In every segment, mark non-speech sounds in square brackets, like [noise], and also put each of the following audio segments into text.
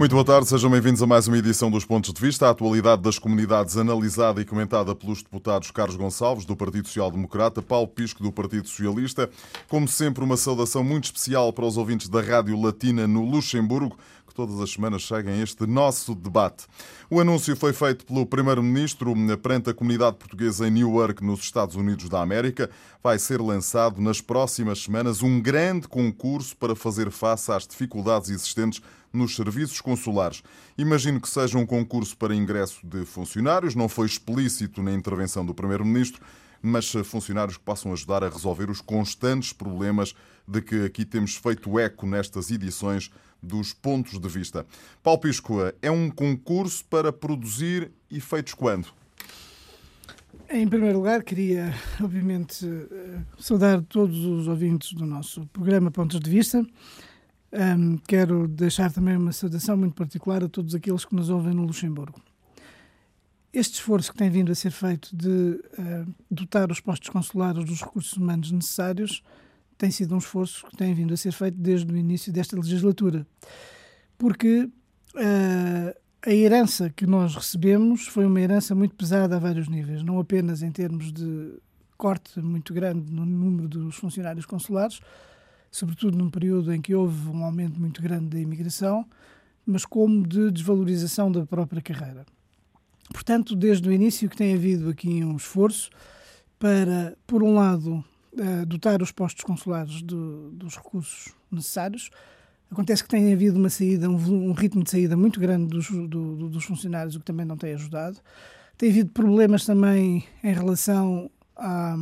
Muito boa tarde, sejam bem-vindos a mais uma edição dos Pontos de Vista. A atualidade das comunidades analisada e comentada pelos deputados Carlos Gonçalves, do Partido Social Democrata, Paulo Pisco, do Partido Socialista. Como sempre, uma saudação muito especial para os ouvintes da Rádio Latina no Luxemburgo, que todas as semanas seguem este nosso debate. O anúncio foi feito pelo Primeiro-Ministro perante a comunidade portuguesa em Newark, nos Estados Unidos da América. Vai ser lançado nas próximas semanas um grande concurso para fazer face às dificuldades existentes nos serviços consulares. Imagino que seja um concurso para ingresso de funcionários, não foi explícito na intervenção do Primeiro-Ministro, mas funcionários que possam ajudar a resolver os constantes problemas de que aqui temos feito eco nestas edições dos pontos de vista. Paulo Pisco, é um concurso para produzir efeitos quando? Em primeiro lugar, queria, obviamente, saudar todos os ouvintes do nosso programa Pontos de Vista. Um, quero deixar também uma saudação muito particular a todos aqueles que nos ouvem no Luxemburgo. Este esforço que tem vindo a ser feito de uh, dotar os postos consulares dos recursos humanos necessários tem sido um esforço que tem vindo a ser feito desde o início desta legislatura. Porque uh, a herança que nós recebemos foi uma herança muito pesada a vários níveis, não apenas em termos de corte muito grande no número dos funcionários consulares, sobretudo num período em que houve um aumento muito grande da imigração, mas como de desvalorização da própria carreira. Portanto, desde o início que tem havido aqui um esforço para, por um lado, uh, dotar os postos consulares do, dos recursos necessários. Acontece que tem havido uma saída, um, um ritmo de saída muito grande dos, do, dos funcionários, o que também não tem ajudado. Tem havido problemas também em relação a,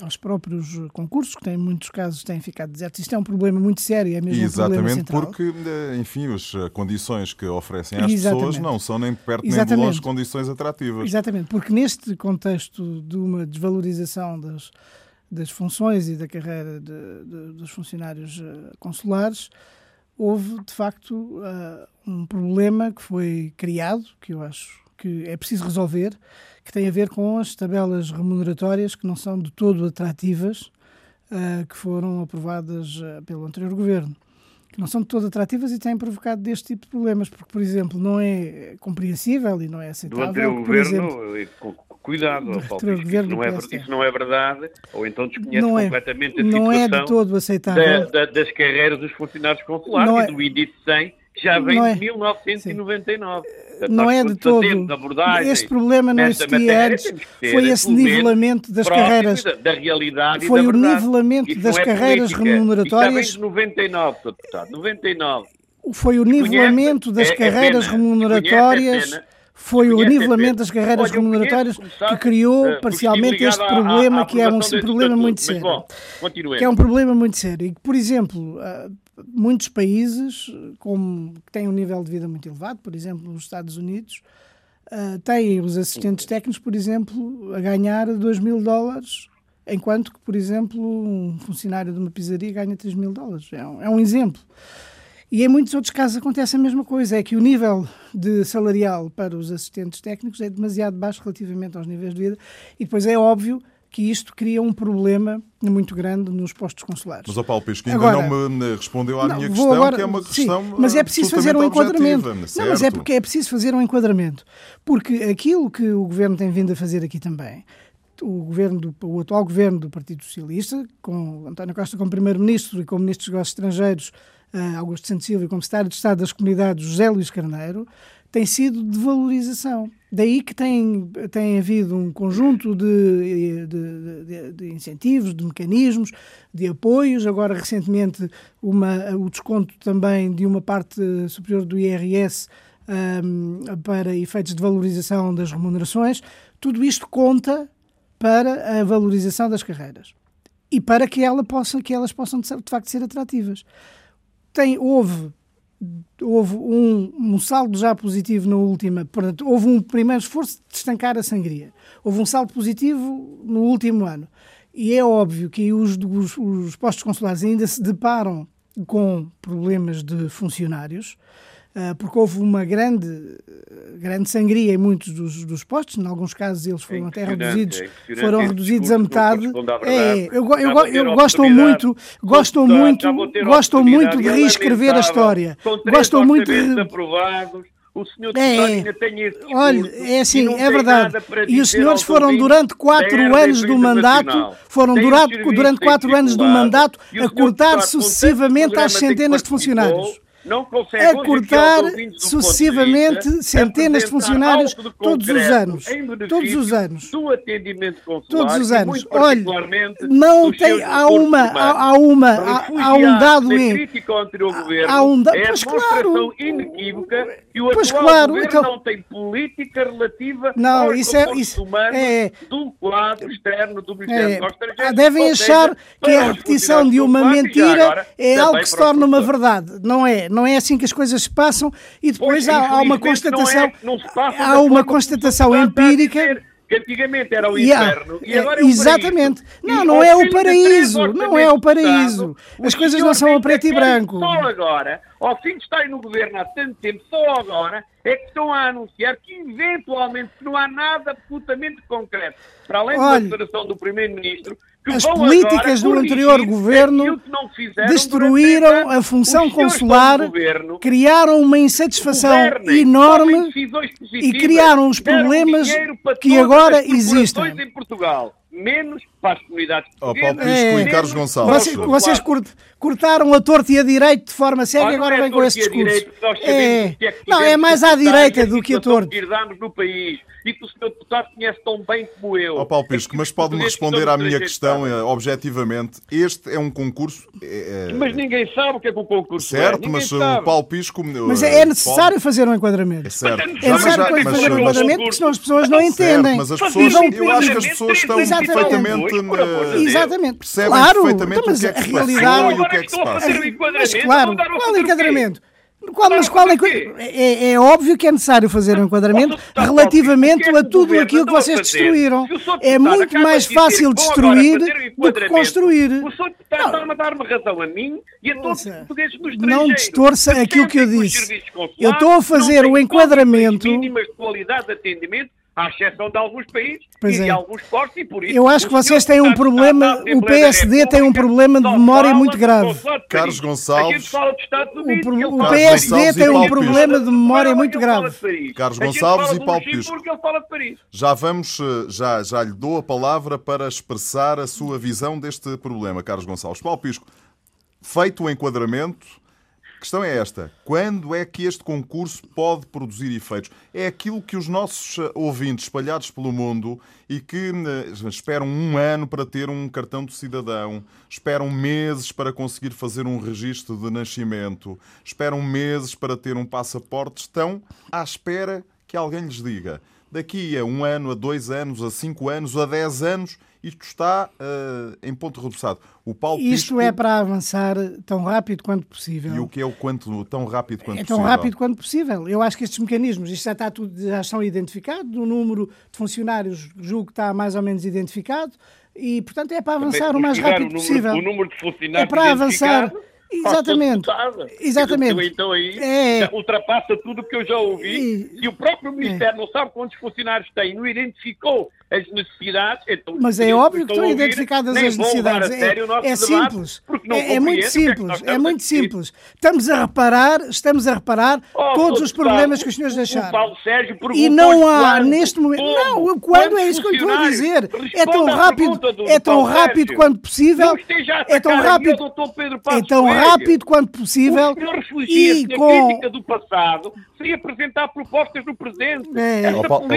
aos próprios concursos, que em muitos casos têm ficado desertos. Isto é um problema muito sério, é mesmo Exatamente, um problema porque, eh, enfim, as eh, condições que oferecem às Exatamente. pessoas não são nem de perto Exatamente. nem de longe condições atrativas. Exatamente, porque neste contexto de uma desvalorização das, das funções e da carreira de, de, dos funcionários eh, consulares, houve de facto uh, um problema que foi criado, que eu acho que é preciso resolver, que tem a ver com as tabelas remuneratórias que não são de todo atrativas, uh, que foram aprovadas uh, pelo anterior governo. Que não são de todo atrativas e têm provocado deste tipo de problemas, porque, por exemplo, não é compreensível e não é aceitável. Do anterior governo, exemplo, cuidado, Paulo, isso, não é, isso não é verdade, ou então desconhece não é, completamente a não é de todo aceitável. Da, da, das carreiras dos funcionários consulares não e é, do índice 100, que já vem é, de 1999. Portanto, não é de todo. Este problema não existia antes. Foi esse nivelamento das carreiras. Da, da realidade foi o nivelamento das é carreiras política. remuneratórias. Isto 99, deputado. 99. Foi o nivelamento das é, carreiras é remuneratórias foi o nivelamento das carreiras Olha, remuneratórias que criou uh, parcialmente este problema, à, à que é um problema muito sério. Bom, que é um problema muito sério. E que, por exemplo, uh, muitos países como, que têm um nível de vida muito elevado, por exemplo, nos Estados Unidos, uh, têm os assistentes técnicos, por exemplo, a ganhar 2 mil dólares, enquanto que, por exemplo, um funcionário de uma pizzaria ganha 3 mil dólares. É um, é um exemplo. E em muitos outros casos acontece a mesma coisa, é que o nível de salarial para os assistentes técnicos é demasiado baixo relativamente aos níveis de vida e depois é óbvio que isto cria um problema muito grande nos postos consulares. Mas, o Paulo Pesco, ainda agora, não me respondeu à não, minha questão, agora, que é uma questão sim, Mas é preciso fazer um enquadramento. Não, mas é porque é preciso fazer um enquadramento. Porque aquilo que o Governo tem vindo a fazer aqui também, o, governo do, o atual Governo do Partido Socialista, com António Costa como Primeiro-Ministro e como Ministro dos Negócios Estrangeiros, uh, Augusto Santos Silva, e como Secretário de Estado das Comunidades, José Luís Carneiro, tem sido de valorização. Daí que tem, tem havido um conjunto de, de, de, de, incentivos, de mecanismos, de apoios. Agora, recentemente, uma, o desconto também de uma parte superior do IRS um, para efeitos de valorização das remunerações. Tudo isto conta para a valorização das carreiras e para que, ela possa, que elas possam, de facto, ser atrativas. Tem, houve houve um, um, saldo já positivo na última, portanto, houve um primeiro esforço de estancar a sangria. Houve um saldo positivo no último ano. E é óbvio que os, os, os postos consulares ainda se deparam com problemas de funcionários. Uh, porque houve uma grande, grande sangria em muitos dos, dos postos, em alguns casos eles foram é até reduzidos, é foram reduzidos a metade. É, eu, eu, eu, eu gostam muito, gostam muito, gostam muito de reescrever a história. Gostam muito de aprovados. O senhor é, tem esse discurso, Olha, é assim, é verdade. E os senhores foram durante quatro anos do mandato, foram durante, durante quatro anos do mandato a cortar sucessivamente às centenas de funcionários não consegue a cortar sucessivamente centenas de funcionários todos os anos. Todos os anos. Do atendimento consular, todos os anos. Olha, não tem há uma há, há uma há, há, um dado em há um dado, é pois claro. inequívoca que o pois claro, então, não tem política relativa não, aos isso é, isso é, do quadro externo do Ministério é, Devem achar que a repetição de uma mentira é algo que se torna uma verdade. Não é? Não é assim que as coisas se passam e depois pois, há, há, uma constatação, não é, não há uma constatação empírica que antigamente era o inferno yeah, e agora é o Exatamente. Paraíso. Não, não é o paraíso. Não é o paraíso. As coisas não são a preto e branco. Só agora, ao fim de estarem no governo há tanto tempo, só agora é que estão a anunciar que eventualmente não há nada absolutamente concreto, para além Olha, da declaração do Primeiro-Ministro, as políticas do anterior governo destruíram a função consular, criaram uma insatisfação enorme e criaram os problemas que agora existem. Em Portugal menos para as comunidades. Oh, Paulo Pisco é, e Carlos Gonçalves. Vocês, vocês cortaram a torto e a direito de forma cega e agora é vem com esse discurso. É, é não, é mais à direita do que a torto. no país e que o Sr. Deputado conhece tão bem como eu. Oh, Paulo Pisco, mas pode-me responder à minha questão eh, objetivamente. Este é um concurso... É... Mas ninguém sabe o que é que o concurso certo, é. Certo, mas sabe. o Paulo Pisco... Mas é necessário Paulo... fazer um enquadramento. É certo. É necessário mas, fazer um enquadramento porque senão as pessoas não entendem. mas as pessoas, eu acho que as pessoas estão perfeitamente... Exatamente. Percebem claro, perfeitamente então, o que é que se passou o que é que se passa. Mas claro, qual enquadramento? Qual, mas qual é, é, é, óbvio que é necessário fazer um enquadramento relativamente a tudo aquilo que vocês destruíram. É muito mais fácil destruir do que construir. O senhor está a dar-me razão a mim e a todos os portugueses do Não distorça aquilo que eu disse. Eu estou a fazer o enquadramento. mínimas de qualidade de atendimento à exceção de alguns países pois e é. de alguns cortes, e por isso... Eu acho que vocês têm um problema, o PSD tem um problema de memória muito grave. Carlos Gonçalves... O, o PSD tem um problema de memória muito grave. Carlos Gonçalves e Paulo Pisco. Já vamos, eh, já, já lhe dou a palavra para expressar a sua visão deste problema, Carlos Gonçalves. Paulo Pisco, feito o enquadramento questão é esta: quando é que este concurso pode produzir efeitos? É aquilo que os nossos eh, ouvintes espalhados pelo mundo e que eh, esperam um ano para ter um cartão de cidadão, esperam meses para conseguir fazer um registro de nascimento, esperam meses para ter um passaporte, estão à espera que alguém lhes diga. Daqui a um ano, a dois anos, a cinco anos, a dez anos, isto está uh, em ponto reduçado. O Paulo Isto Pisco... é para avançar tão rápido quanto possível. E o que é o quanto tão rápido quanto é possível? É tão rápido quanto possível. Eu acho que estes mecanismos, isto já está tudo, já estão identificados, o número de funcionários julgo que está mais ou menos identificado e, portanto, é para avançar o mais rápido o número, possível. O número de funcionários é para avançar Exatamente. Exatamente. Então aí é. ultrapassa tudo o que eu já ouvi. E, e o próprio Ministério é. não sabe quantos funcionários tem, não identificou as necessidades. Então, Mas é óbvio que estão identificadas as necessidades. É, é simples. É, é, muito simples. É, muito simples. Estamos a reparar, estamos a reparar oh, todos os problemas que os senhores deixaram. Paulo Sérgio e não há quando, neste momento. Como, não, quando é isso que eu estou a dizer? É tão rápido, é tão rápido quanto possível. É tão rápido. É tão rápido quanto possível. E com a crítica do passado sem apresentar propostas no presente. É,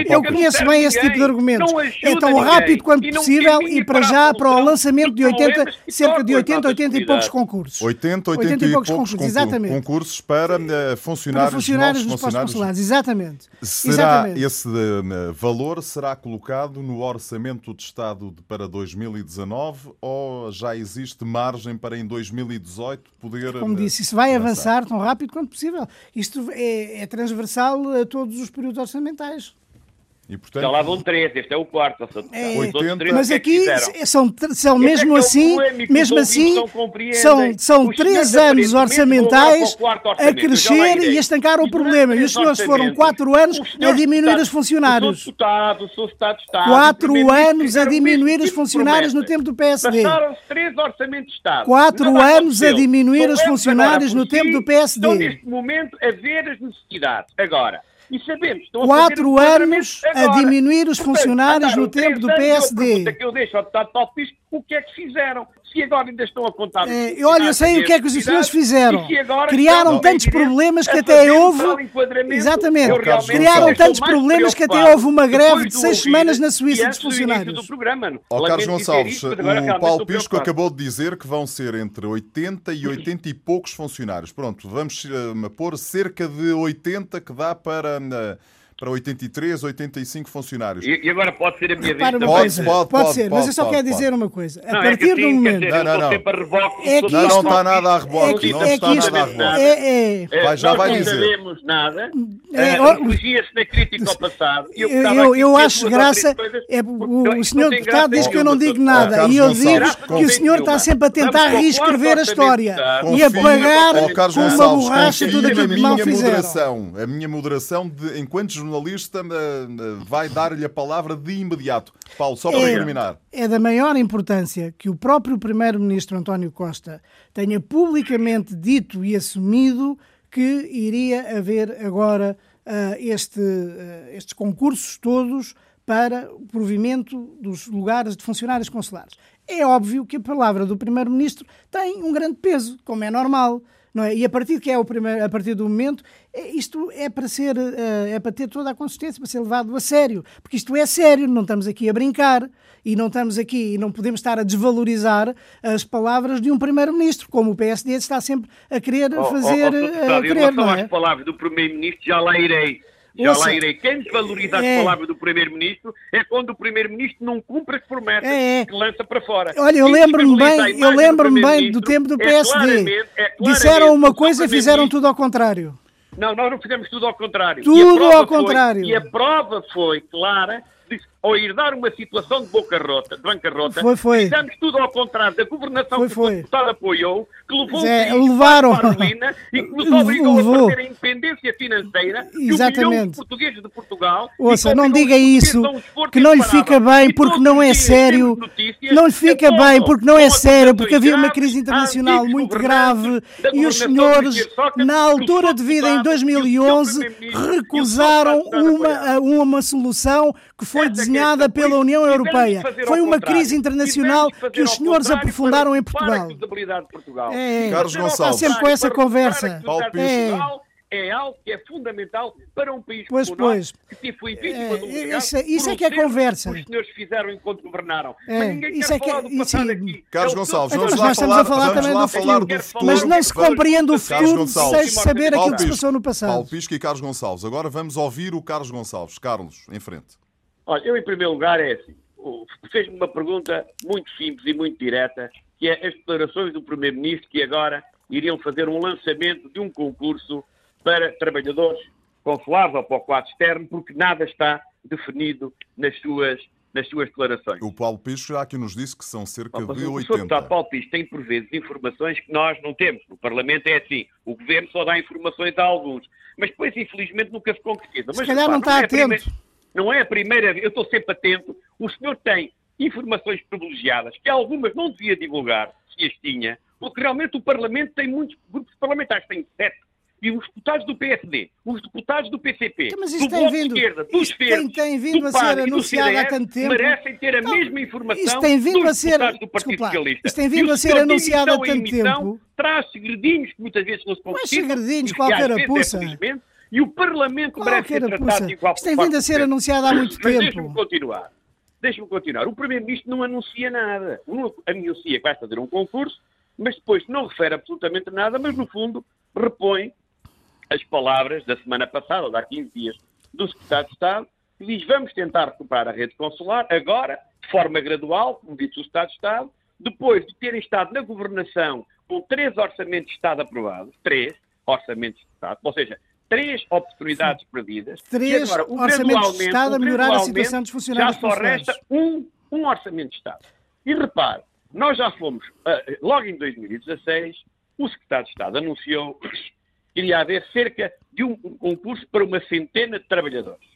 eu conheço bem esse tipo de argumentos é tão rápido quanto possível e para já para o lançamento de 80, cerca de 80, 80 e poucos concursos. 80, 80, 80 e, poucos, poucos concursos, exatamente. concursos para funcionários, para funcionários dos funcionários. consulares, exatamente. Será exatamente. esse uh, valor será colocado no orçamento de Estado para 2019 ou já existe margem para em 2018 poder Como disse, isso vai avançar, avançar tão rápido quanto possível. Isto é, é transversal a todos os períodos orçamentais. E, portanto, Já lá vão três, este é o quarto. É, 80, mas aqui são, são mesmo é assim, mesmo assim, são, são três anos orçamentais a crescer e a estancar o problema. E os senhores foram quatro anos a diminuir os funcionários. Quatro anos a diminuir os funcionários no tempo do PSD. Passaram-se três orçamentos de Estado. Quatro anos a diminuir os funcionários no tempo do PSD. Estão neste momento a ver as necessidades. Agora, e sabemos, estão Quatro a anos a diminuir os funcionários no tempo do PSD. A que eu deixo ao deputado Pisco, o que é que fizeram? Se agora ainda estão a contar... É, olha, eu sei o que é que os senhores fizeram. Criaram tantos problemas que até houve... Exatamente. Criaram tantos problemas que até houve uma greve de seis semanas na Suíça dos funcionários. Ó, Carlos Gonçalves, o Paulo Pisco acabou de dizer que vão ser entre 80 e [coughs] 80 e poucos funcionários. Pronto, vamos uh, pôr cerca de 80 que dá para... Para 83, 85 funcionários. E, e agora pode ser a minha vez? Pode, pode, pode, pode, ser, mas eu só quero dizer uma coisa. A não, partir é do momento. Dizer, não, não, não. É que não, não está nada a reboque. não está nada a reboque. É, é. Vai, já vai dizer. Não sabemos nada. É, Refugia-se na crítica ao passado. Eu, eu, eu acho graça. É, o, senhor deputado diz que eu não digo nada. E eu digo que o senhor está sempre a tentar reescrever a história e a pagar com uma borracha tudo aquilo que mal fizeram. A minha moderação, enquanto jornalista vai dar-lhe a palavra de imediato. Paulo, só para é, terminar. É da maior importância que o próprio Primeiro-Ministro António Costa tenha publicamente dito e assumido que iria haver agora uh, este, uh, estes concursos todos para o provimento dos lugares de funcionários consulares. É óbvio que a palavra do Primeiro-Ministro tem um grande peso, como é normal. Não é? E a partir que é o primeiro, a partir do momento, é, isto é para ser, eh, é para ter toda a consistência, para ser levado a sério, porque isto é sério, não estamos aqui a brincar e não estamos aqui e não podemos estar a desvalorizar as palavras de um primeiro-ministro, como o PSD está sempre a querer fazer. Oh, oh, oh, a querer, não é? as palavras do primeiro-ministro já lá irei. Já Ouça, lá irei. Quem desvaloriza é, as palavras do Primeiro-Ministro é quando o Primeiro-Ministro não cumpre as promessas é, é. que lança para fora. Olha, eu lembro-me bem, eu lembro-me bem do tempo do PSD. É claramente, é Disseram uma coisa e fizeram tudo ao contrário. Não, nós não fizemos tudo ao contrário. Tudo ao contrário. Foi, e a prova foi clara ao herdar uma situação de bancarrota, de bancarrota foi, foi. fizemos tudo ao contrário da governação foi, que foi. o deputado apoiou, que levou Zé, o levaram. para a ruína e que nos obrigou Levou. a perder a independência financeira Exatamente. um de portugueses de Portugal. Ouça, não diga isso, que não lhe fica bem porque não é sério. Não lhe fica bem porque não é sério, porque havia uma crise internacional muito grave e os senhores, na altura de vida em 2011, recusaram uma, uma solução que foi desenhada pela União Europeia. Foi uma crise internacional que os senhores aprofundaram em Portugal. É, Carlos Gonçalves. Está sempre com essa conversa. É é algo que é fundamental para um país pois, como pois. que se foi vítima é, um Isso, isso é que é conversa. Que os senhores fizeram enquanto governaram. É, mas ninguém isso quer é que, falar do passado aqui. Carlos é Gonçalves, então, vamos lá nós falar, estamos a falar também do falar futuro, do futuro. Mas não se compreende o futuro sem saber aquilo que se passou no passado. Paulo Pisco e Carlos Gonçalves. Agora vamos ouvir o Carlos Gonçalves. Carlos, em frente. Olha, eu em primeiro lugar é assim. Fez-me uma pergunta muito simples e muito direta, que é as declarações do Primeiro-Ministro que agora iriam fazer um lançamento de um concurso para trabalhadores consulares ou para o quadro externo, porque nada está definido nas suas, nas suas declarações. O Paulo Pisco já aqui nos disse que são cerca de 80. O Sr. Deputado Paulo Pisco tem, por vezes, informações que nós não temos. No Parlamento é assim. O Governo só dá informações a alguns. Mas depois, infelizmente, nunca se concretiza. Se Mas, calhar não está não é atento. Primeira, não é a primeira vez. Eu estou sempre atento. O senhor tem informações privilegiadas que algumas não devia divulgar, se as tinha, porque realmente o Parlamento tem muitos grupos parlamentares, tem sete e os deputados do PSD, os deputados do PCP, então, mas do Bloco vindo, de Esquerda, dos Verdes, tem, vindo do a ser anunciado CDS, há tanto tempo. merecem ter a então, mesma informação isto tem vindo dos a ser, deputados do Partido desculpa, Socialista. Isto tem vindo a ser anunciado há tanto tempo. Traz segredinhos que muitas vezes não se concretizam. Mas segredinhos, qualquer é apuça. É, e o Parlamento merece ser tratado igual Isto tem vindo a ser anunciado há muito Mas tempo. Deixa-me continuar. Deixa-me continuar. O Primeiro-Ministro não anuncia nada. Anuncia que vai fazer um concurso, mas depois não refere absolutamente nada, mas no fundo repõe as palavras da semana passada, ou de há 15 dias, do Secretário de Estado, que diz vamos tentar recuperar a rede consular, agora, de forma gradual, como disse o Estado de Estado, depois de terem estado na governação com três orçamentos de Estado aprovados, três orçamentos de Estado, ou seja, três oportunidades perdidas. Três agora, o orçamentos de Estado a melhorar a situação dos funcionários Já só resta um, um orçamento de Estado. E repare, nós já fomos, uh, logo em 2016, o secretário de Estado anunciou [coughs] que iria haver cerca de um, um concurso para uma centena de trabalhadores.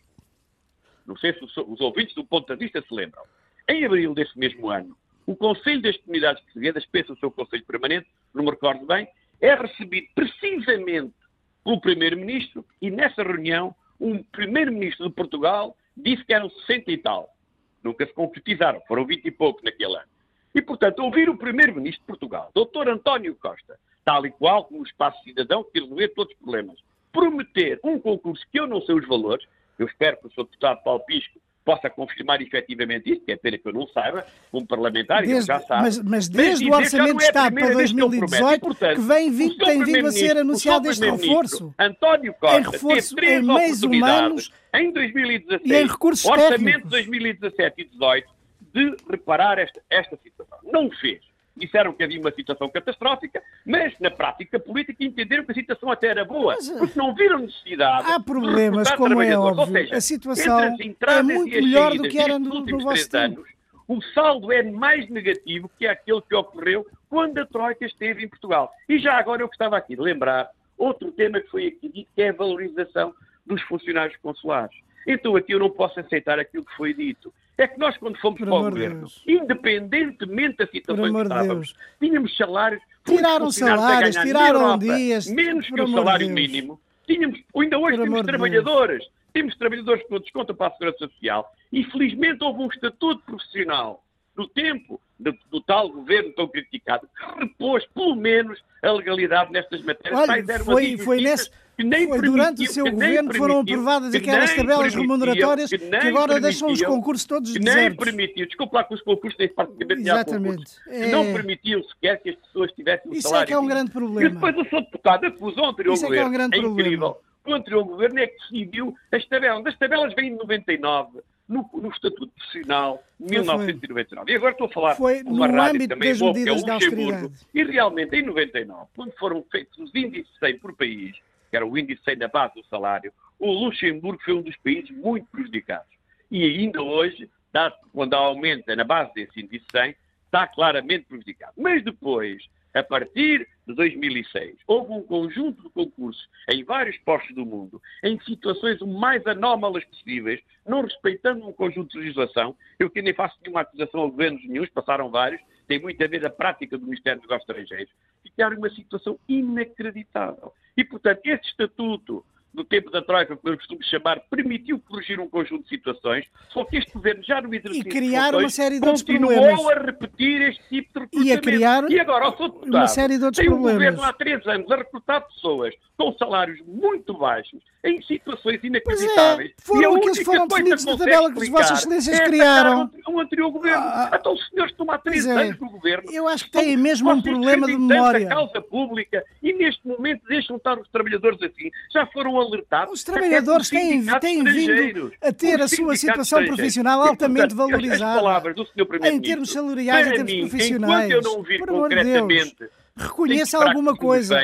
Não sei se os, os ouvintes do ponto de vista se lembram. Em abril deste mesmo ano, o Conselho das Comunidades Portuguesas, pensa o seu Conselho Permanente, não me recordo bem, é recebido precisamente pelo Primeiro-Ministro e nessa reunião o Primeiro-Ministro de Portugal disse que eram 60 e tal. Nunca se concretizaram, foram 20 e pouco naquele ano. E, portanto, ouvir o Primeiro-Ministro de Portugal, Dr. António Costa, tal e qual como o Espaço Cidadão, que resolver todos os problemas, prometer um concurso que eu não sei os valores, eu espero que o Sr. Deputado Paulo Pisco possa confirmar efetivamente isso, que é pena que eu não saiba, como parlamentar, desde, já sabe. Mas, mas desde mas o Orçamento de é Estado para 2018, que, portanto, que vem vindo, tem vindo a ser anunciado este reforço. António Costa em reforço, teve três em meios humanos em 2016, e em recursos Orçamento técnicos. de 2017 e 2018, de reparar esta, esta situação. Não o fez disseram que havia uma situação catastrófica, mas na prática política entenderam que a situação até era boa, mas, porque não viram necessidade. Há problemas, como é óbvio. Seja, a situação é muito melhor do que era no, no vosso tempo. Anos, o saldo é mais negativo que aquele que ocorreu quando a Troika esteve em Portugal. E já agora eu gostava aqui de lembrar outro tema que foi aqui dito, que é a valorização dos funcionários consulares. Então aqui eu não posso aceitar aquilo que foi dito. É que nós, quando fomos Por para o governo, Deus. independentemente da situação que estávamos, Deus. tínhamos salários. Tiraram salários, tiraram Europa, dias, Menos que o salário Deus. mínimo. Tínhamos, ainda hoje Por temos trabalhadores. Temos trabalhadores com desconto para a Segurança Social. E felizmente houve um estatuto profissional no tempo do, do tal governo tão criticado que repôs pelo menos a legalidade nestas matérias. Olha, foi- foi nesse- que nem Foi durante o seu nem governo que foram aprovadas que aquelas nem tabelas remuneratórias que que, nem agora deixam os concursos todos que nem desertos. permitiam, desculpa lá que os concursos têm praticamente Exatamente. É- não permitiam sequer que as pessoas tivessem o Isso é salário que é um grande E problema. depois o seu deputado acusou o anterior Isso é que é um governo. problema. incrível. O anterior governo é que decidiu as tabelas. As tabelas vêm de 99, no, no Estatuto Profissional, de Foi, 1999. E agora estou a falar Foi uma no rádio âmbito também das boa, que é o Luxemburgo. E realmente, em 99, quando foram feitos os índices 100 por país, que era o índice 100 da base do salário, o Luxemburgo foi um dos países muito prejudicados. E ainda hoje, quando há aumento na base desse índice 100, está claramente prejudicado. Mas depois, a partir de 2006, houve um conjunto de concursos em vários postos do mundo, em situações o mais anómalas possíveis, não respeitando um conjunto de legislação. Eu que nem faço nenhuma acusação a governos nenhum, passaram vários, tem muito a ver a prática do Ministério dos Negócios Estrangeiros, ficaram uma situação inacreditável. E, portanto, esse estatuto do tempo da Troika, que eu costumo chamar, permitiu corrigir um conjunto de situações, só que este governo já no exercício E criar uma série de outros continuou problemas. a repetir este tipo de recrutamento. E a criar E agora, o seu deputado, uma série de outros tem um problemas. governo há três anos a recrutar pessoas com salários muito baixos, em situações inacreditáveis. Pois é, foram aqueles que foram definidos na tabela que as vossas excelências é criaram. Um, anterior governo. Ah, então os senhores estão há três é. anos no governo. Eu acho que têm mesmo um problema de memória. causa pública e neste momento deixam estar os trabalhadores assim. Já foram alertados. Os trabalhadores têm, têm vindo a ter a sua situação profissional altamente valorizada. Em termos salariais, em termos mim, profissionais. Enquanto eu não vir de Deus. concretamente Reconheça alguma coisa.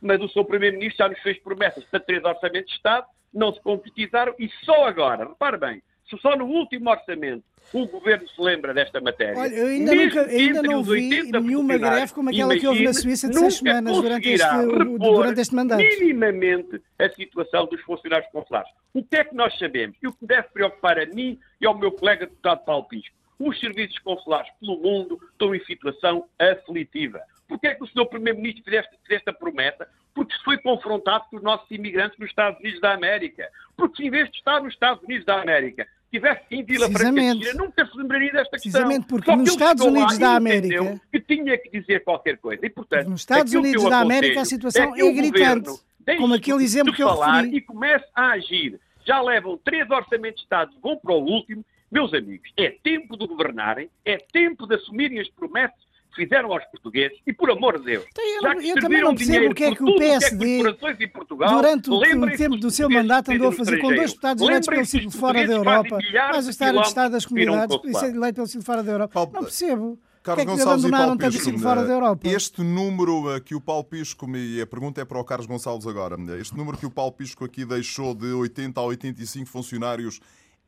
mas o seu Primeiro-Ministro já nos fez promessas para três orçamentos de Estado, não se concretizaram e só agora, repare bem, se só no último orçamento o Governo se lembra desta matéria. Olha, eu ainda, nunca, ainda não vi 80 nenhuma greve como aquela que houve na Suíça de seis semanas durante este, durante este mandato. minimamente a situação dos funcionários consulares. O que é que nós sabemos? E o que deve preocupar a mim e ao meu colega deputado Paulo Pisco? Os serviços consulares pelo mundo estão em situação aflitiva. Porquê é que o Sr. Primeiro-Ministro fez fez esta promessa? Porque se foi confrontado com os nossos imigrantes nos Estados Unidos da América. Porque se em vez de estar nos Estados Unidos da América, estivesse em Vila Franca nunca se lembraria desta questão. Precisamente porque nos Estados Unidos da América- que tinha que dizer qualquer coisa. E, portanto, Nos Estados Unidos da América a situação é, é gritante, como aquele exemplo que eu falar referi. E comece a agir. Já levam três orçamentos de Estado, vão para o último. Meus amigos, é tempo de governarem, é tempo de assumirem as promessas fizeram aos portugueses e, por amor de Deus, Então, eu já que eu também não percebo dinheiro o que é que o tudo que é PSD, Portugal, Durante o, o tempo do seu mandato andou a fazer com dois deputados eleitos pelo ciclo fora da Europa, a estar a Estado das comunidades, é consulado. eleito pelo ciclo fora da Europa. Não percebo. Carlos que é que Gonçalves e abandonaram Paulo tanto Pisco, fora da Europa? Este número eh, que o Paulo Pisco, e a pergunta é para o Carlos Gonçalves agora, este número que o Paulo Pisco aqui deixou de 80 a 85 funcionários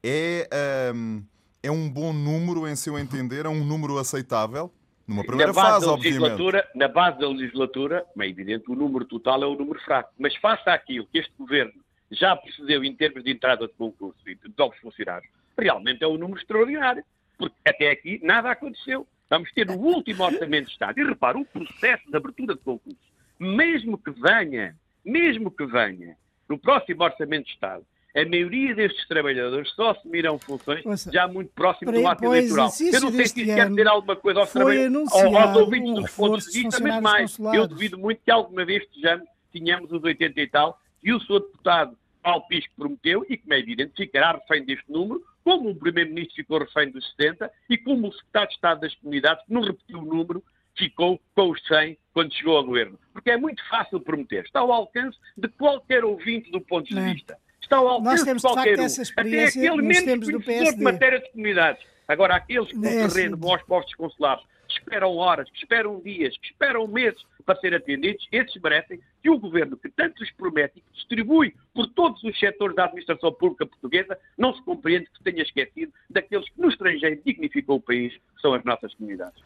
é, um, é um bom número em seu entender? É um número aceitável? Numa primeira na base fase, da obviamente. legislatura, Na base da legislatura, é evidente, o número total é o número fraco. Mas faça aquilo que este governo já procedeu em termos de entrada de concurso e de novos funcionários, realmente é um número extraordinário. Porque até aqui nada aconteceu. Vamos ter o último orçamento de Estado. E repara, o processo de abertura de concurso, mesmo que venha, mesmo que venha, no próximo orçamento de Estado, a maioria destes trabalhadores só assumirão funções Ouça, já muito próximo do ato eleitoral. Eu não sei se isso quer dizer alguma coisa aos, trabalhadores, aos ouvintes um dos pontos de vista, mas mais, eu consulares. duvido muito que alguma vez estejamos, tenhamos os 80 e tal, e o seu deputado Paulo Pisco prometeu, e como é evidente, ficará refém deste número, como o Primeiro-Ministro ficou refém dos 70, e como o Secretário de Estado das Comunidades, que não repetiu o número, ficou com os 100 quando chegou ao governo. Porque é muito fácil prometer. Está ao alcance de qualquer ouvinte do ponto de Não é? Está ao alcance Nós temos, de de qualquer facto, um. essa Até experiência aquele nos menos conhecedor de matéria de comunidades. Agora, aqueles que no terreno vão aos postos consulares, que esperam horas, que esperam dias, que esperam meses para ser atendidos, esses merecem que o governo que tanto lhes promete e que distribui por todos os setores da administração pública portuguesa não se compreende que tenha esquecido daqueles que no estrangeiro dignificam o país, que são as nossas comunidades.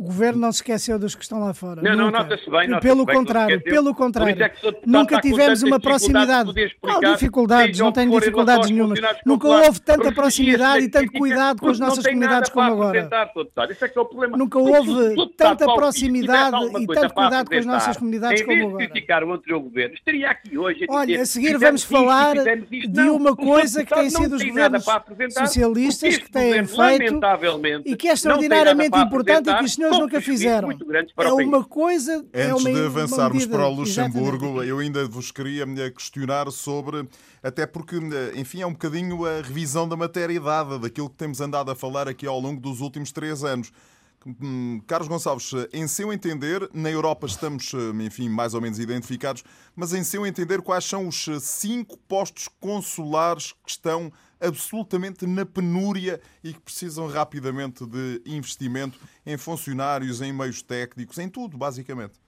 O governo não se esqueceu dos que estão lá fora. Não, não, Nunca. nota-se bem, nota-se Pelo bem não contrário, pelo isso contrário. é que o Sr. Deputado Nunca tivemos uma proximidade. Não, dificuldades, não tenho dificuldades funcionários Nunca houve tanta proximidade e tanto cuidado com as não nossas comunidades como agora. Esse é que é o problema. Nunca houve tanta proximidade e tanto cuidado com as nossas comunidades como agora. criticar o anterior governo, estaria aqui hoje a Olha, a seguir vamos isto, falar isto. de Não, uma coisa que tem não sido os governos socialistas que têm feito e que é não extraordinariamente importante e que apresentar, os nunca fizeram. muito grandes para É o país. uma coisa. é Antes uma, de avançarmos para o Luxemburgo, Exatamente. eu ainda vos queria eh, questionar sobre, até porque, eh, enfim, é um bocadinho a revisão da matéria dada, daquilo que temos andado a falar aqui ao longo dos últimos três anos. Hum, Carlos Gonçalves, em seu entender, na Europa estamos, eh, enfim, mais ou menos identificados, mas em seu entender, quais são os cinco postos consulares que estão absolutamente na penúria e que precisam rapidamente de investimento em funcionários, em meios técnicos, em tudo, basicamente?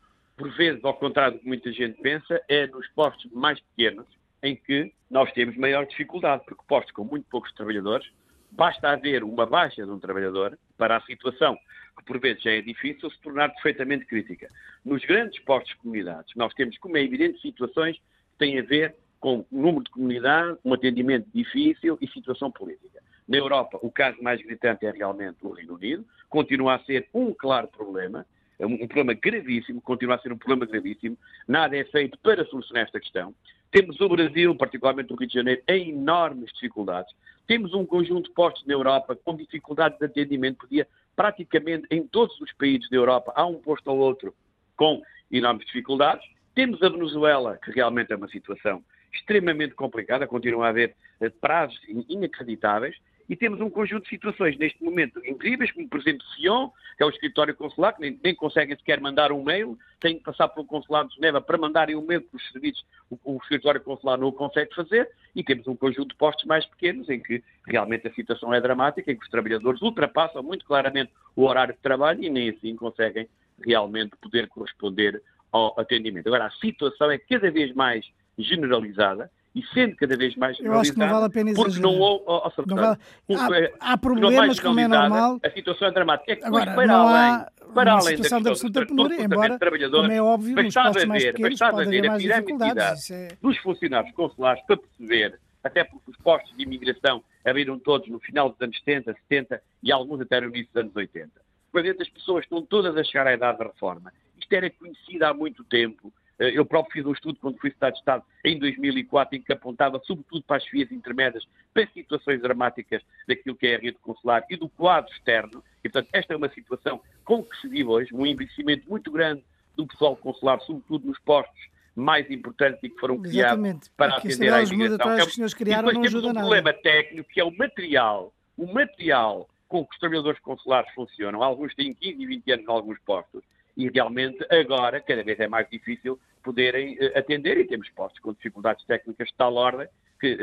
por vezes, ao contrário do que muita gente pensa, é nos postos mais pequenos em que nós temos maior dificuldade, porque postos com muito poucos trabalhadores, basta haver uma baixa de um trabalhador para a situação, que por vezes já é difícil, se tornar perfeitamente crítica. Nos grandes postos de comunidades, nós temos, como é evidente, situações que têm a ver com número de comunidade, um atendimento difícil e situação política. Na Europa, o caso mais gritante é realmente o Reino Unido, continua a ser um claro problema, é um, problema gravíssimo, continua a ser um problema gravíssimo, nada é feito para solucionar esta questão. Temos o Brasil, particularmente o Rio de Janeiro, em enormes dificuldades. Temos um conjunto de postos na Europa com dificuldades de atendimento, porque praticamente em todos os países da Europa há um posto ou outro com enormes dificuldades. Temos a Venezuela, que realmente é uma situação extremamente complicada, continua a haver eh, prazos in- inacreditáveis, e temos um conjunto de situações neste momento incríveis, como por exemplo Sion, que é o escritório consular, que nem, nem conseguem sequer mandar um mail, têm que passar pelo consulado de Geneva para mandarem um mail para os serviços, o, o escritório consular não o consegue fazer, e temos um conjunto de postos mais pequenos, em que realmente a situação é dramática, em que os trabalhadores ultrapassam muito claramente o horário de trabalho e nem assim conseguem realmente poder corresponder ao atendimento. Agora, a situação é cada vez mais generalizada, e sendo cada vez mais Eu acho que não vale a pena porque exagerar. não houve, ó, Sr. Não vale- há- porque, há porque problemas, como é normal. A situação é dramática. É que Agora, para não além, há para além da situação de questão absoluta do penúria, embora, de como é óbvio, nos postos mais pequenos pode ver haver a mais pirâmide de é... dos funcionários consulares para perceber, até porque os postos de imigração abriram todos no final dos anos 70, 70 e alguns até no início dos anos 80. Para dentro as pessoas estão todas a chegar à idade da reforma. Isto era conhecido há muito tempo. Eh, Eu próprio fiz um estudo quando fui Estado de Estado em 2004 em que apontava sobretudo para as vias intermédias, para situações dramáticas daquilo que é a rede consular e do quadro externo. E, portanto, esta é uma situação com que se vive hoje, um investimento muito grande do pessoal consular, sobretudo nos postos mais importantes e que foram criados Exatamente. para Porque atender à imigração. É que os senhores e criaram depois não temos um nada. problema técnico que é o material. O material com que os trabalhadores consulares funcionam. Alguns têm 15 e 20 anos em alguns postos. E realmente agora cada vez é mais difícil poderem eh, atender e temos postos com dificuldades técnicas de tal ordem que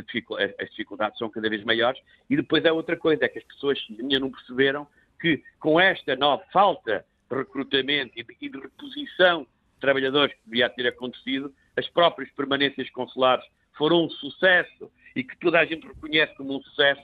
as dificuldades são cada vez maiores. E depois é outra coisa, é que as pessoas ainda não perceberam que com esta nova falta de recrutamento e de, e de reposição de trabalhadores que devia ter acontecido, as próprias permanências consulares foram um sucesso e que toda a gente reconhece como um sucesso,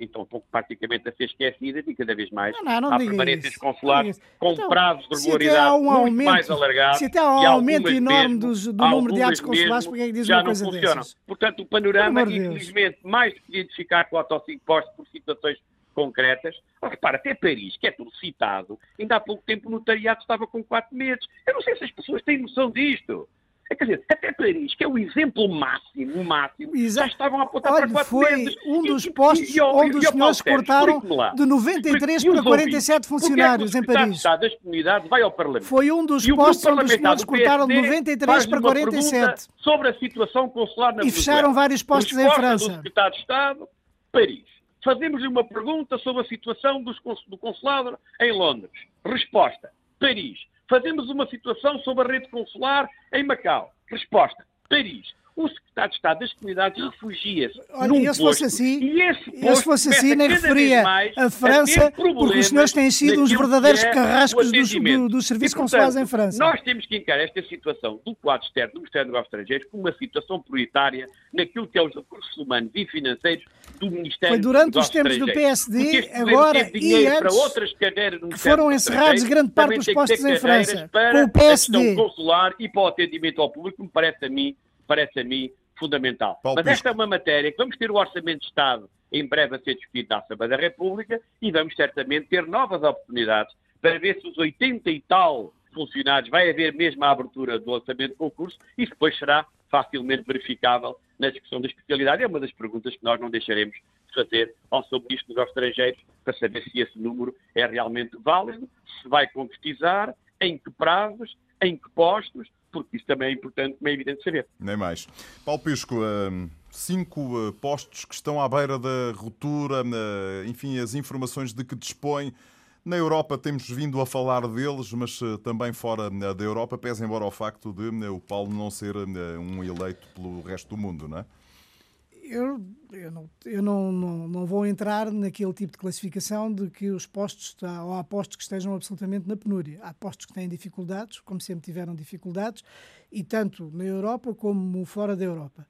então estão praticamente a ser esquecidas e cada vez mais Não, não, não há permanências isso. consulares Não com Então, prazos de regularidade um muito aumento- mais alargados. se até há um aumento enorme dos- do número de atos consulares, porque é que diz já uma não coisa funcionam. dessas? Portanto, o panorama, Deus. infelizmente, mais do que identificar com autoimpostos por situações concretas. Oh, repara, até Paris, que é tudo citado, ainda há pouco tempo o notariado estava com quatro meses. Eu não sei se as pessoas têm noção disto. É, quer dizer, até Paris, que é o exemplo máximo, máximo, já Exato. estavam a apontar Olha, para quatro foi meses. um dos postos e- e- onde os senhores cortaram de 93 E os para 47 ouvintes? funcionários é em Paris. Das comunidades vai ao Parlamento. Foi um dos postos onde os senhores cortaram de PSD 93 faz-lhe para uma 47. pergunta Sobre a situação consular na E fecharam vários postos em França. do secretário de Estado, Paris. Fazemos-lhe uma pergunta sobre a situação dos do consulado em Londres. Resposta, Paris. Fazemos uma situação sobre a rede consular em Macau. Resposta, Paris. O secretário de Estado das Comunidades refugia-se num eu se fosse assim- e esse Eu, se fosse assim, nem referia a França, porque problemas os senhores têm sido que verdadeiros é carrascos dos- do- dos serviços consulares em França. Nós temos que encarar esta situação do quadro externo do Ministério dos Negócios Estrangeiros como uma situação prioritária naquilo que é os recursos humanos e financeiros do Ministério Foi durante dos os tempos do PSD. Porque agora e para antes, outras cadeiras que foram dos encerrados grande parte dos postos em França, para o PSD. a questão consular e para o atendimento ao público, me parece a mim, parece a mim fundamental. Paulo Mas Pisco. esta é uma matéria que vamos ter o Orçamento de Estado em breve a ser discutido na Assembleia da República e vamos certamente ter novas oportunidades para ver se os 80 e tal funcionários vai haver mesmo a abertura do orçamento de concurso e depois será facilmente verificável na discussão da especialidade. É uma das perguntas que nós não deixaremos de fazer ao seu Ministro dos Estrangeiros para saber se esse número é realmente válido, se vai concretizar, em que prazos, em que postos, porque isso também é importante, como é evidente saber. Nem mais. Paulo Pisco, hum, cinco uh, postos que estão à beira da ruptura, uh, enfim, as informações de que dispõe. Na Europa temos vindo a falar deles, mas também fora da Europa, pese embora o facto de o Paulo não ser um eleito pelo resto do mundo, não é? Eu, eu, não, eu não, não, não vou entrar naquele tipo de classificação de que os postos, ou há postos que estejam absolutamente na penúria. Há postos que têm dificuldades, como sempre tiveram dificuldades, e tanto na Europa como fora da Europa.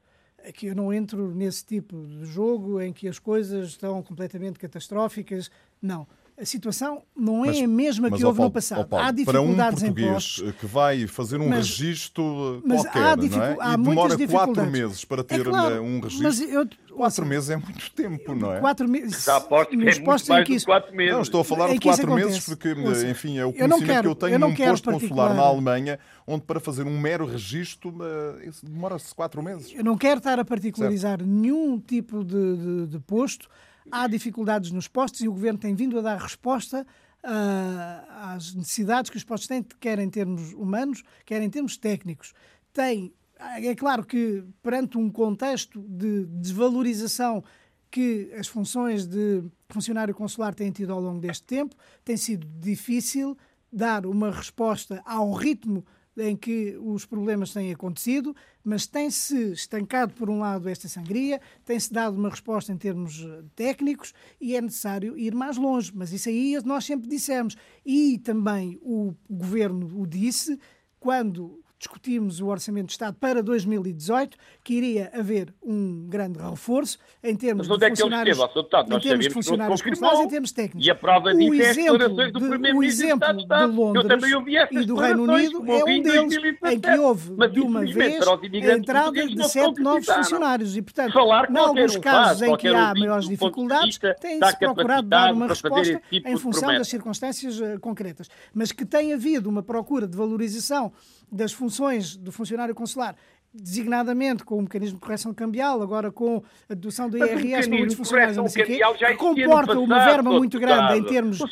Aqui eu não entro nesse tipo de jogo em que as coisas estão completamente catastróficas. Não. A situação não é Mas- a mesma Mas, que houve Paulo, no passado. Paulo, há para um dificuldades em português postos. que vai fazer um Mas- registro uh, mas qualquer, há não é? dificu- há e muitas demora quatro dificuldades. meses para ter É claro, uh, um mas registro. eu- Quatro meses é muito tempo, não é? Quatro meses. Já aposto que é muito mais que isso- quatro meses. Não, estou a falar de quatro meses porque, Ouça, enfim, é o eu conhecimento quero- que eu tenho eu não num quero posto consular na Alemanha, onde para fazer um mero registro eh, demora-se quatro meses. Eu não quero estar a particularizar nenhum tipo de, de- de posto. Há dificuldades nos postos e o Governo tem vindo a dar resposta ah, às necessidades que os postos têm, quer em termos humanos, quer em termos técnicos. Tem, é claro que perante um contexto de desvalorização que as funções de funcionário consular têm tido ao longo deste tempo, tem sido difícil dar uma resposta ao ritmo em que os problemas têm acontecido, mas tem-se estancado, por um lado, esta sangria, tem-se dado uma resposta em termos eh, técnicos e é necessário ir mais longe. Mas isso aí nós sempre dissemos. E também o governo o disse quando discutimos o Orçamento de Estado para 2018, que iria haver um grande reforço em termos Mas onde de é funcionários, Sr. Deputado? em termos de funcionários confirmou. em termos técnicos. E a prova disso o é as exemplo declarações do de- o exemplo de de Londres e do Reino Unido é um deles 2017. em que houve Mas, de uma vez a entrada de sete novos funcionários e, portanto, em alguns um casos em que há ouvinte, maiores dificuldades, tem-se procurado dar uma resposta tipo em função das circunstâncias eh, concretas. Mas que tem havido uma procura de valorização das funções do funcionário consular designadamente com o mecanismo de correção cambial, agora com a dedução do IRS para muitos funcionários, não sei quê, que comporta uma passado, verba Sr. muito grande em termos, de,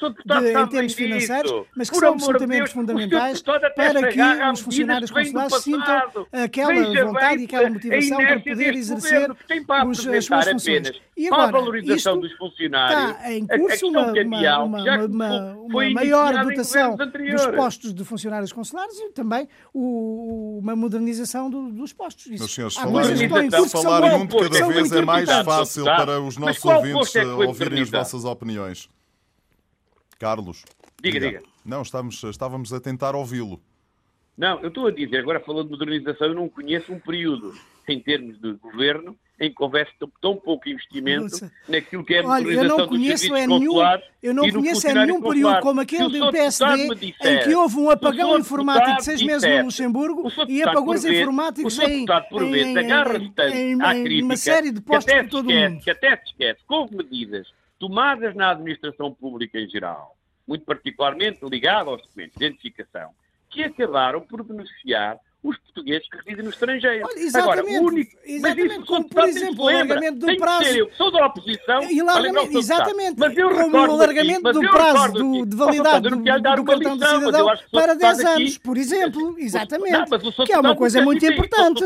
em termos financeiros, mas que Por são absolutamente Deus, fundamentais para que os funcionários consulares sintam aquela Veja vontade bem e aquela motivação para poder exercer governo, os- as suas funções. apenas E para a agora, valorização dos funcionários. está em curso uma, cambial, uma, uma, uma, uma maior dotação dos postos de funcionários consulares e também o- uma modernização do- dos postos. Isso- Meus senhores, há falarem falarem muito- muito cada são vez é mais fácil Deputado. para os nossos ouvintes é eh, ouvirem as vossas opiniões. Carlos. Diga, diga. Não, estávamos, estávamos a tentar ouvi-lo. Não, eu estou a dizer, agora falando de modernização, eu não conheço um período, em termos de governo, em que houvesse tão pouco investimento Nossa. naquilo que é a Olha, eu modernização não dos conheço é nenhum, eu não conheço é nenhum período como aquele o do PSD disser- em que houve um o apagão informático de seis meses disser- no Luxemburgo o e apagões informáticos o em, por em, agarra-se em, tanto em, à em crítica uma série de postos por todo o esquece, mundo. Que até se esquece que houve medidas tomadas na administração pública em geral, muito particularmente ligado aos documentos de identificação, que acabaram por beneficiar os portugueses que residem no estrangeiro. Olha, exatamente, Agora, o único... exatamente, mas isso, como, por exemplo, o alargamento do prazo- ser eu, sou da oposição, E a largamente- exatamente, Mas eu como o alargamento aqui, do prazo do- de validade do, do uma cartão de cidadão para deputado 10 anos, aqui- por exemplo, exatamente, Não, mas o que é uma coisa muito importante.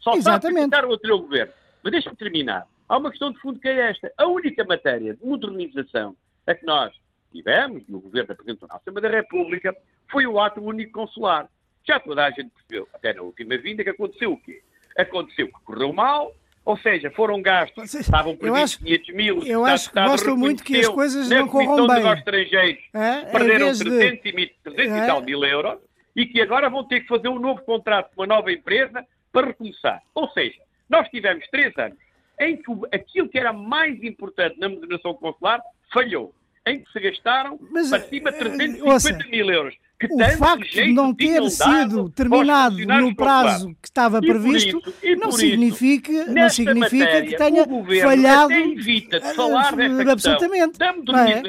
Só Exatamente. sabe o anterior governo. Mas deixa-me terminar. Há uma questão de fundo que é esta. A única matéria de modernização a que nós tivemos no governo da Presidente da Assembleia da República foi o ato único consular. Já toda a gente percebeu, até na última vinda, que aconteceu o quê? Aconteceu que correu mal, ou seja, foram gastos, Vocês- estavam previstos acho- 500 mil, eu acho que gostam muito que as coisas não corram bem. Negócios Estrangeiros É, perderam vez de- 300, e, mil- 300 É. e tal mil euros e que agora vão ter que fazer um novo contrato com uma nova empresa para recomeçar. Ou seja, nós tivemos três anos em que aquilo que era mais importante na modernização consular falhou, em que se gastaram Mas, para cima de eh, 350 ouça, mil euros. Que O facto de não ter sido terminado no prazo que estava previsto isso- não isso, significa, não significa matéria, que tenha falhado evita de eh, falar eh, desta absolutamente. da é?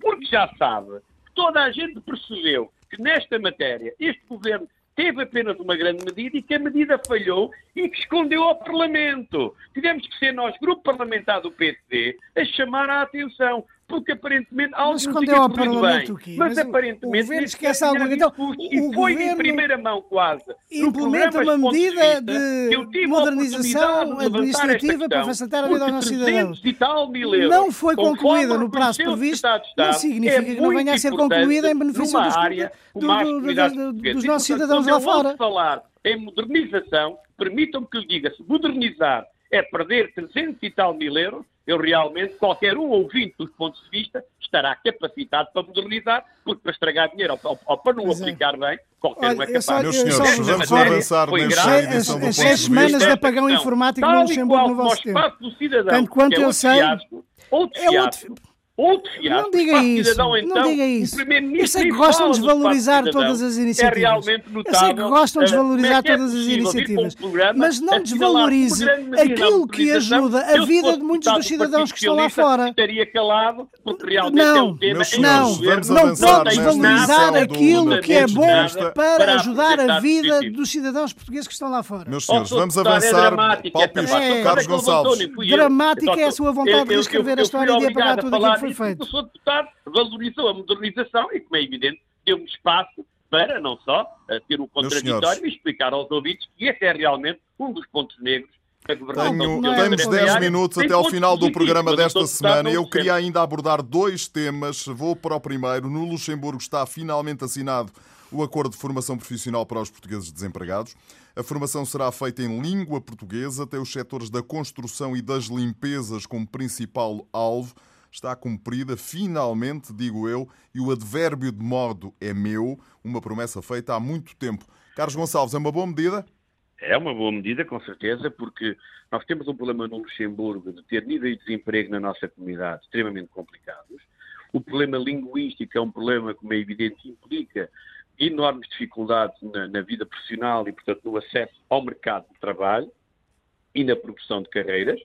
porque já sabe que toda a gente percebeu que nesta matéria este governo teve apenas uma grande medida e que a medida falhou e que escondeu ao Parlamento. Tivemos que ser nós, grupo parlamentar do PSD, a chamar a atenção, porque aparentemente algo Mas escondeu tinha ao Parlamento bem. Mas, Mas aparentemente o governo esquece algo. Então, o e foi em primeira mão quase. implementa uma medida de modernização administrativa para facilitar a vida aos nossos cidadãos. 300 tal mil euros, Não foi concluída no prazo previsto, não significa é que não venha a ser concluída em benefício dos- área do- do- do- dos nossos cidadãos quando lá fora. falar em modernização, permitam-me que lhe diga, se modernizar é perder 300 e tal mil euros, eu realmente, qualquer um ouvinte dos pontos de vista, estará capacitado para modernizar, porque para estragar dinheiro ou, ou- para não é. aplicar bem, qualquer Olha, um é capaz. só- Meus eu senhores, só vamos avançar Foi nesta edição do as seis semanas de apagão Não, informático Luxemburgo qual no vosso tempo. espaço do cidadão, Tanto quanto é eu sei, fiasco, outro é fiasco, outro Não diga isso, cidadão, não então, diga o isso. Eu sei que gostam de do espaço do valorizar cidadão. todas as iniciativas. É realmente Eu notável. sei que gostam de eh, valorizar como é é todas as iniciativas, programa mas não desvalorize aquilo que ajuda a vida de muitos dos do cidadãos que estão lá fora. Estaria calado, porque realmente é Não, um tema Não, não pode desvalorizar aquilo que é bom para ajudar a vida dos cidadãos portugueses que estão lá fora. Meus senhores, vamos é avançar. É. Carlos é Gonçalves. Dramática é a sua vontade de eu- a história e de apagar tudo aquilo foi disso, feito. O Sr. Deputado valorizou a modernização e, como é evidente, deu-me espaço para não só eh, ter um contraditório e explicar aos ouvintes que esse é realmente um dos pontos negros. Tenho, é temos muito 10 diário, minutos até ao final do programa o desta semana. Eu o queria ainda abordar dois temas. Vou para o primeiro. No Luxemburgo está finalmente assinado o acordo de formação profissional para os portugueses desempregados. A formação será feita em língua portuguesa, tem os setores da construção e das limpezas como principal alvo. Está cumprida, finalmente, digo eu, e o advérbio de modo é meu, uma promessa feita há muito tempo. Carlos Gonçalves, é uma boa medida? É uma boa medida, com certeza, porque nós temos um problema no Luxemburgo de ter níveis de desemprego na nossa comunidade extremamente complicados. O problema linguístico é um problema, como é evidente, implica enormes dificuldades na, na vida profissional e, portanto, no acesso ao mercado de trabalho e na progressão de carreiras.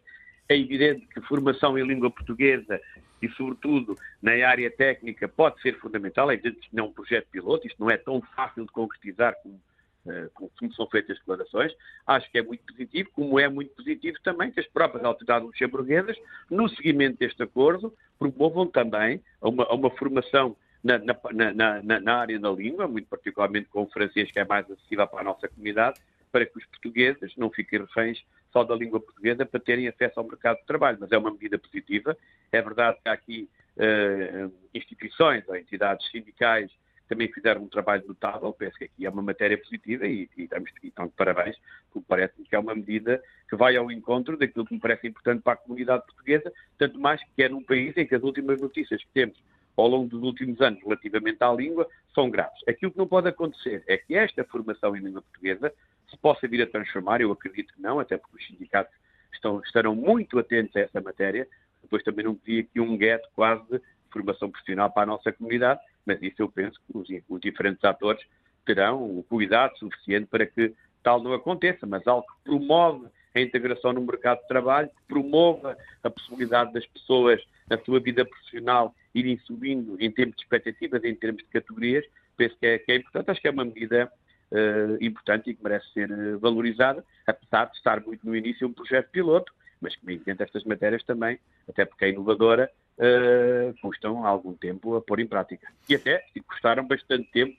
É evidente que formação em língua portuguesa e, sobretudo, na área técnica pode ser fundamental. É evidente que não é um projeto piloto, isto não é tão fácil de concretizar como, eh, como são feitas as declarações. Acho que é muito positivo, como é muito positivo também que as próprias autoridades luxemburguesas, no seguimento deste acordo, promovam também uma, uma formação na, na, na, na área da língua, muito particularmente com o francês, que é mais acessível para a nossa comunidade, para que os portugueses não fiquem reféns só da língua portuguesa para terem acesso ao mercado de trabalho. Mas é uma medida positiva. É verdade que há aqui eh, instituições ou entidades sindicais que também fizeram um trabalho notável. Penso que aqui é uma matéria positiva e, e estamos então, de parabéns, porque parece-me que é uma medida que vai ao encontro daquilo que me parece importante para a comunidade portuguesa, tanto mais que é num país em que as últimas notícias que temos ao longo dos últimos anos relativamente à língua são graves. Aquilo que não pode acontecer é que esta formação em língua portuguesa se possa vir a transformar, eu acredito que não, até porque os sindicatos estão, estarão muito atentos a essa matéria, depois também não queria aqui um gueto quase de formação profissional para a nossa comunidade, mas isso eu penso que os, os diferentes atores terão o cuidado suficiente para que tal não aconteça, mas algo que promove a integração no mercado de trabalho, que promova a possibilidade das pessoas, na sua vida profissional, irem subindo em termos de expectativas, em termos de categorias, penso que é, que é importante. Acho que é uma medida uh, importante e que merece ser uh, valorizada, apesar de estar muito no início um projeto piloto, mas que, me entendo, estas matérias também, até porque é inovadora, uh, custam algum tempo a pôr em prática. E até custaram bastante tempo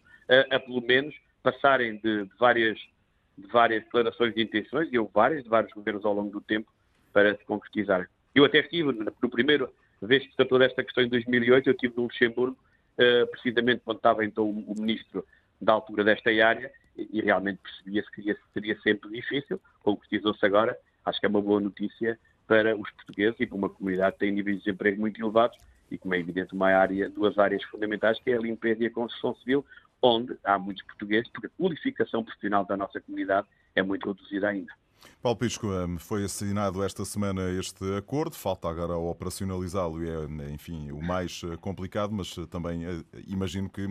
a, pelo menos, passarem de, de várias de várias declarações de intenções, e houve várias, de vários governos ao longo do tempo, para se concretizar. Eu até estive, no primeiro vez que se tratou desta questão em 2008, eu estive no Luxemburgo, uh, precisamente quando estava então o, o ministro da altura desta área, e, e realmente percebia-se que seria sempre difícil, concretizou-se agora, acho que é uma boa notícia para os portugueses e para uma comunidade que tem níveis de desemprego muito elevados e, como é evidente, uma área, duas áreas fundamentais, que é a limpeza e a construção civil, onde há muitos portugueses, porque a qualificação profissional da nossa comunidade é muito reduzida ainda. Paulo Pisco, hum, foi assinado esta semana este acordo, falta agora operacionalizá-lo e é, enfim, o mais eh, complicado, mas eh, também eh, imagino que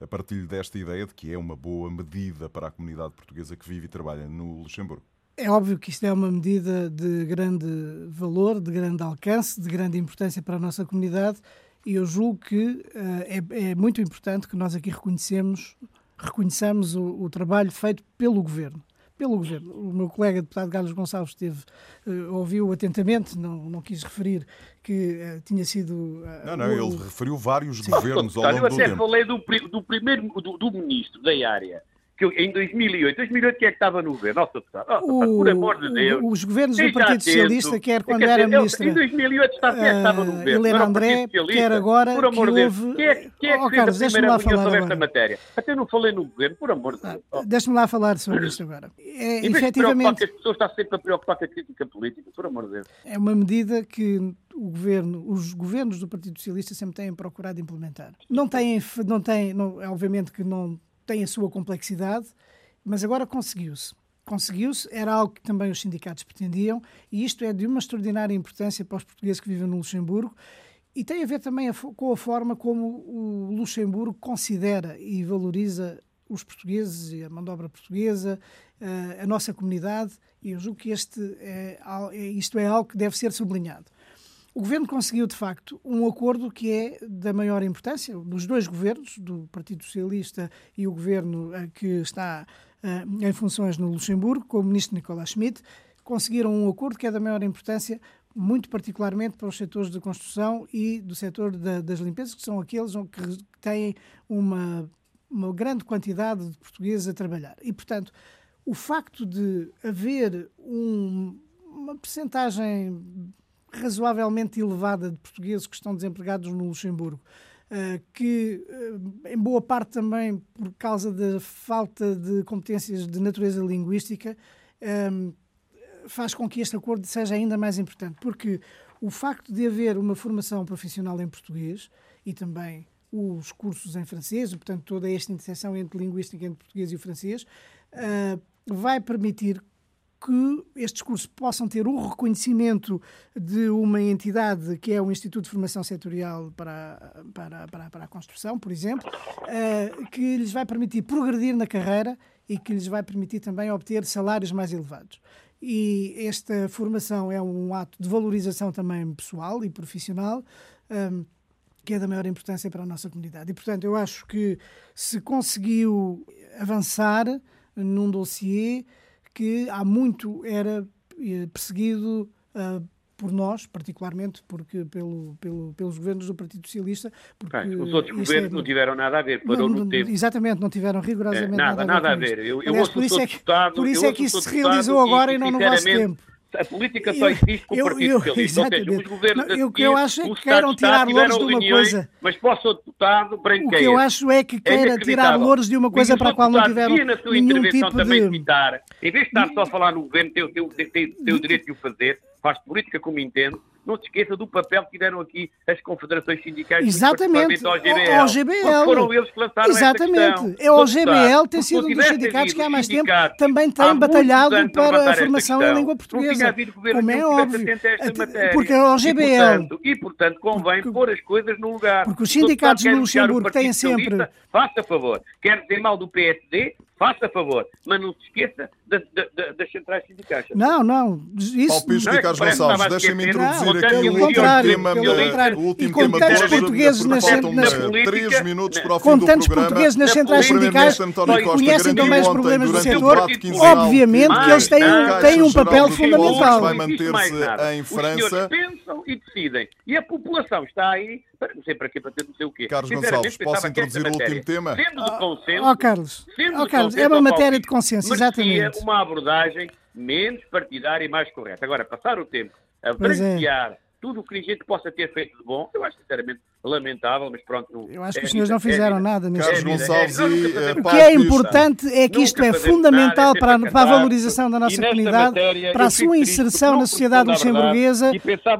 a partir desta ideia de que é uma boa medida para a comunidade portuguesa que vive e trabalha no Luxemburgo. É óbvio que isto é uma medida de grande valor, de grande alcance, de grande importância para a nossa comunidade e eu julgo que uh, é, é, muito importante que nós aqui reconhecemos, reconheçamos o, o, trabalho feito pelo Governo. Pelo Governo. O meu colega deputado Carlos Gonçalves teve, uh, ouviu atentamente, não, não quis referir que uh, tinha sido. não, não, o... ele referiu vários Sim. governos ao longo do tempo. Eu até falei do, do primeiro, do, do ministro da área que em 2008, 2008 quem é que estava no governo? Nossa, Nossa o, por amor de Deus. Os governos do Partido Socialista, quer quando era ministra... Em 2008 está, quem é que estava no governo? Helena André, quer agora por amor que houve... Quem é, quem é que oh, fez Carlos, a primeira reunião sobre esta matéria? Até não falei no governo, por amor de Deus. Ah, Deixa-me lá falar sobre isto agora. É, efetivamente... as pessoas estão sempre a preocupar com a crítica política, por amor de Deus. É uma medida que o governo, os governos do Partido Socialista sempre têm procurado implementar. Não têm, não têm não, obviamente que não tem a sua complexidade, mas agora conseguiu-se. Conseguiu-se, era algo que também os sindicatos pretendiam, e isto é de uma extraordinária importância para os portugueses que vivem no Luxemburgo, e tem a ver também a, com a forma como o Luxemburgo considera e valoriza os portugueses e a mão de obra portuguesa, eh, a nossa comunidade, e eu julgo que este é, é, isto é algo que deve ser sublinhado. O governo conseguiu, de facto, um acordo que é da maior importância, dos dois governos, do Partido Socialista e o governo eh, que está uh, em funções no Luxemburgo, com o ministro Nicolas Schmidt, conseguiram um acordo que é da maior importância, muito particularmente para os setores de construção e do setor da, das limpezas, que são aqueles que têm uma, uma grande quantidade de portugueses a trabalhar. E, portanto, o facto de haver um, uma percentagem razoavelmente elevada de portugueses que estão desempregados no Luxemburgo, eh, que, eh, em boa parte também por causa da falta de competências de natureza linguística, ehm, faz com que este acordo seja ainda mais importante, porque o facto de haver uma formação profissional em português e também os cursos em francês, portanto, toda esta interseção entre linguística entre português e francês, eh, vai permitir que estes cursos possam ter o reconhecimento de uma entidade que é o Instituto de Formação Setorial para, para, para, para a Construção, por exemplo, uh, que lhes vai permitir progredir na carreira e que lhes vai permitir também obter salários mais elevados. E esta formação é um ato de valorização também pessoal e profissional. Um, ehm, que é da maior importância para a nossa comunidade. E, portanto, eu acho que se conseguiu avançar num dossiê que há muito era eh, perseguido uh, por nós, particularmente porque pelo, pelo, pelos governos do Partido Socialista. Porque os outros governos é, não tiveram nada a ver, parou não, no tempo. Exatamente, não tiveram rigorosamente é, nada, nada, a ver. Nada a ver. Eu, eu Aliás, por isso é que, deputado, por isso é que isso se realizou agora e, não no vosso tempo. A política só existe com o Partido Socialista. Ou seja, os governos não, o que eu acho é que queiram tirar louros de uma coisa. Mas para o deputado, branqueia. O que eu acho é que é queira tirar louros de uma coisa para a qual não tiveram na sua nenhum tipo também de... citar, em vez de estar só a falar no governo, tem o direito de o fazer, faz política como entende, não se esqueça do papel que tiveram aqui as confederações sindicais, Exatamente, ao GBL. ao GBL. Foram eles que lançaram Exatamente. É o GBL, tem sido um dos sindicatos que há mais tempo também tem batalhado para a formação em língua portuguesa. Como é óbvio. Porque é o GBL. E, portanto, convém pôr as coisas no lugar. Porque os sindicatos no Luxemburgo têm sempre- Faça favor. Quer dizer mal do PSD? Faça favor. Mas não se esqueça da- da- da- das centrais sindicais. Não, não. Isso, Não é e que Carlos Gonçalves, deixem-me introduzir Não, aqui o último contrário, tema, eh, contrário. o E último com tema de hoje, portugueses nas faltam cen- nas eh, política, três minutos para o fim com do tantos programa. portugueses nas centrais sindicais, conhecem também os problemas do setor, obviamente que eles têm, da têm um papel de fundamental. vai manter-se em Os França. senhores pensam e decidem. E a população está aí, para não sei para quê, para ter não sei o quê. Carlos Gonçalves, posso introduzir o matéria, último tema? Sendo de consenso, Ó Carlos, de Carlos, é consenso uma matéria de consciência, merecia exatamente. uma abordagem menos partidária e mais correta. Agora, passar o tempo a é. branquear tudo o que a gente possa ter feito de bom, eu acho sinceramente lamentável, mas pronto. Não, Eu acho que é os senhores vida, não fizeram é nada neste Carlos É Gonçalves é- e eh, O que é importante é que isto é fundamental nada, é para, sempre para a valorização da nossa comunidade, matéria, para a sua inserção na sociedade luxemburguesa,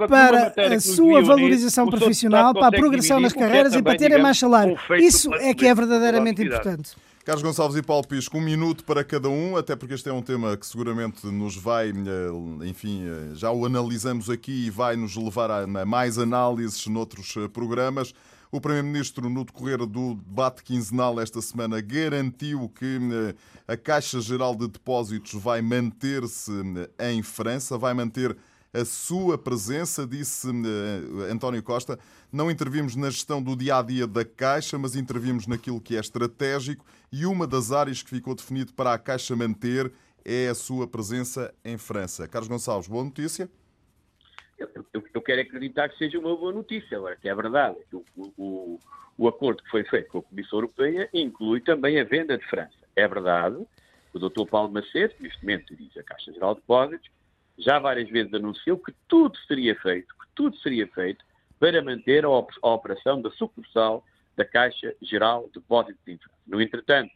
para a sua valorização profissional, para a progressão nas carreiras e para é terem mais salário. Isso é que é verdadeiramente importante. Carlos Gonçalves e Paulo Pisco, um minuto para cada um, até porque este é um tema que seguramente nos vai, eh, enfim, eh, já o analisamos aqui e vai nos levar a mais análises noutros eh, programas. O Primeiro-Ministro, no decorrer do debate quinzenal esta semana, garantiu que a Caixa Geral de Depósitos vai manter-se em França, vai manter a sua presença, disse eh, António Costa. Não intervimos na gestão do dia a dia da Caixa, mas intervimos naquilo que é estratégico e uma das áreas que ficou definido para a Caixa manter é a sua presença em França. Carlos Gonçalves, boa notícia. Eu, eu- eu quero acreditar que seja uma boa notícia. Agora, que é verdade o, o- o acordo que foi feito com a Comissão Europeia inclui também a venda de França. É verdade, o Dr. Paulo Macedo, neste momento dirige a Caixa Geral de Depósitos, já várias vezes anunciou que tudo seria feito, que tudo seria feito para manter a, op- a operação da sucursal da Caixa Geral de Depósitos em França. No entretanto,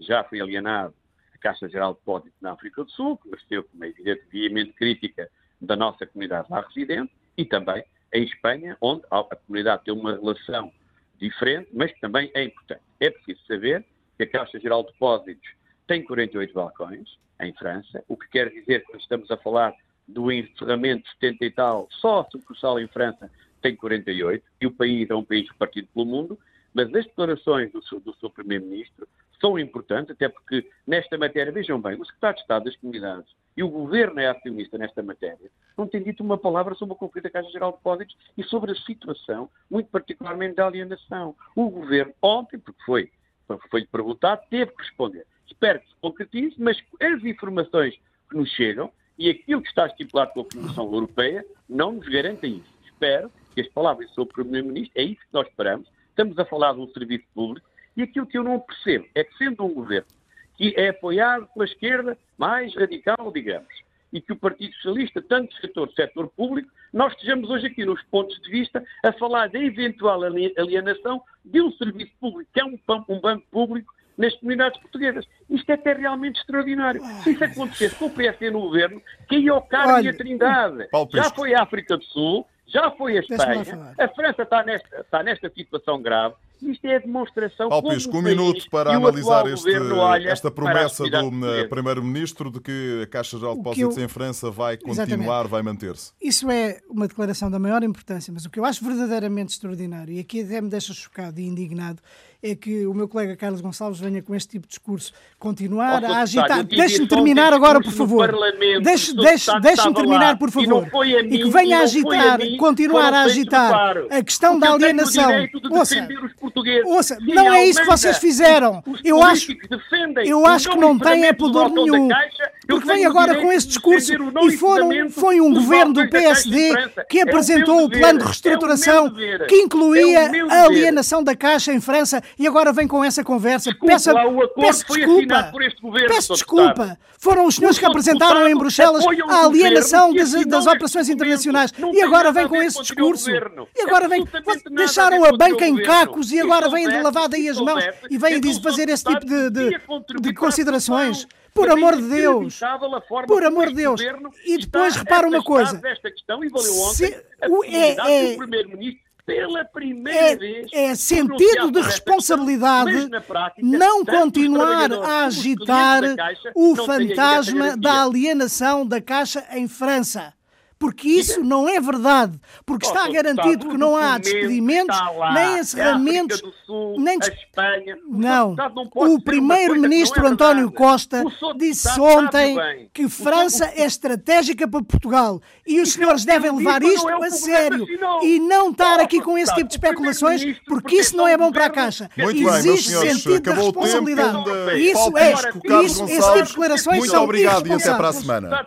já foi alienado a Caixa Geral de Depósitos na África do Sul, que mereceu, como é evidente, veemente crítica da nossa comunidade lá residente, e também em Espanha, onde a comunidade tem uma relação diferente, mas que também é importante. É preciso saber que a Caixa Geral de Depósitos tem 48 balcões em França, o que quer dizer que estamos a falar do encerramento de 70 e tal, só a sucursal em França tem 48, e o país é um país repartido pelo mundo, mas as declarações do seu, seu Primeiro-Ministro são importantes, até porque nesta matéria, vejam bem, o Secretário de Estado das Comunidades e o Governo é acionista nesta matéria, não tem dito uma palavra sobre o conflito da Caixa Geral de Depósitos e sobre a situação, muito particularmente da alienação. O Governo, ontem, porque foi, foi perguntado, teve que responder. Espero que se concretize, mas as informações que nos chegam e aquilo que está estipulado pela Comissão Europeia não nos garantem isso. Espero que as palavras sobre o Primeiro-Ministro, é isso que nós esperamos. Estamos a falar de um serviço público e aquilo que eu não percebo é que, sendo um governo que é apoiado pela esquerda mais radical, digamos, e que o Partido Socialista, tanto do setor, setor público, nós estejamos hoje aqui nos pontos de vista a falar da eventual ali- alienação de um serviço público, que é um, um banco público nas comunidades portuguesas. Isto é até realmente extraordinário. Se isso acontecesse com o PSD no governo, caía ao Carmo e Olha, a Trindade. Já foi a África do Sul, já foi a Espanha, a França está nesta, está nesta situação grave. Isto é a demonstração Paulo Pisco, um minuto para analisar este- esta promessa do eh. Primeiro-Ministro de que a Caixa Geral de que Depósitos eu- em França vai Exatamente. continuar, vai manter-se. Isso é uma declaração da maior importância, mas o que eu acho verdadeiramente extraordinário e aqui até me deixa chocado e indignado é que o meu colega Carlos Gonçalves venha com este tipo de discurso continuar Ó, a agitar. Deixe-me terminar agora, por favor. Parlamento, Deixe- deixe- Deixe-me terminar, lá. por favor. não foi a E mim, que venha e a não foi agitar, mim, continuar a agitar a questão Porque da eu tenho o alienação. direito de Ouça, os portugueses. ouça, não é isso que vocês fizeram. os Eu acho- Eu acho que não tem é pudor nenhum. Caixa, Porque vem agora com esse discurso e foram, foi um governo do PSD que É o apresentou o plano de dever, reestruturação é dever, que incluía é a alienação da Caixa em França e agora vem com essa conversa. Desculpe Peço, lá, peço desculpa. assinado por este governo, peço desculpa. Foram os senhores que apresentaram em Bruxelas a alienação das, das operações internacionais e agora vem com esse discurso. E agora vem, deixaram a banca em cacos e agora vêm de lavar daí as mãos e vêm fazer esse tipo de, de- considerações. Por amor de Deus. Por amor de Deus. E depois repara uma coisa. Questão, e valeu ontem Se- o- é- é- pela primeira É, vez, é sentido de responsabilidade questão, prática, não continuar a agitar o fantasma da alienação da Caixa em França. Porque isso não é verdade. Porque está garantido que não há despedimentos, nem É encerramentos, nem a Espanha. Não. O primeiro-ministro é António. Costa disse ontem que França é estratégica para Portugal e os senhores ele devem levar isto é a sério e não estar aqui com esse tipo de especulações porque isso não é bom para a Caixa. Muito Existe senhores, sentido de responsabilidade. Isso é, isso, esse tipo de declarações muito são obrigado e até para a semana.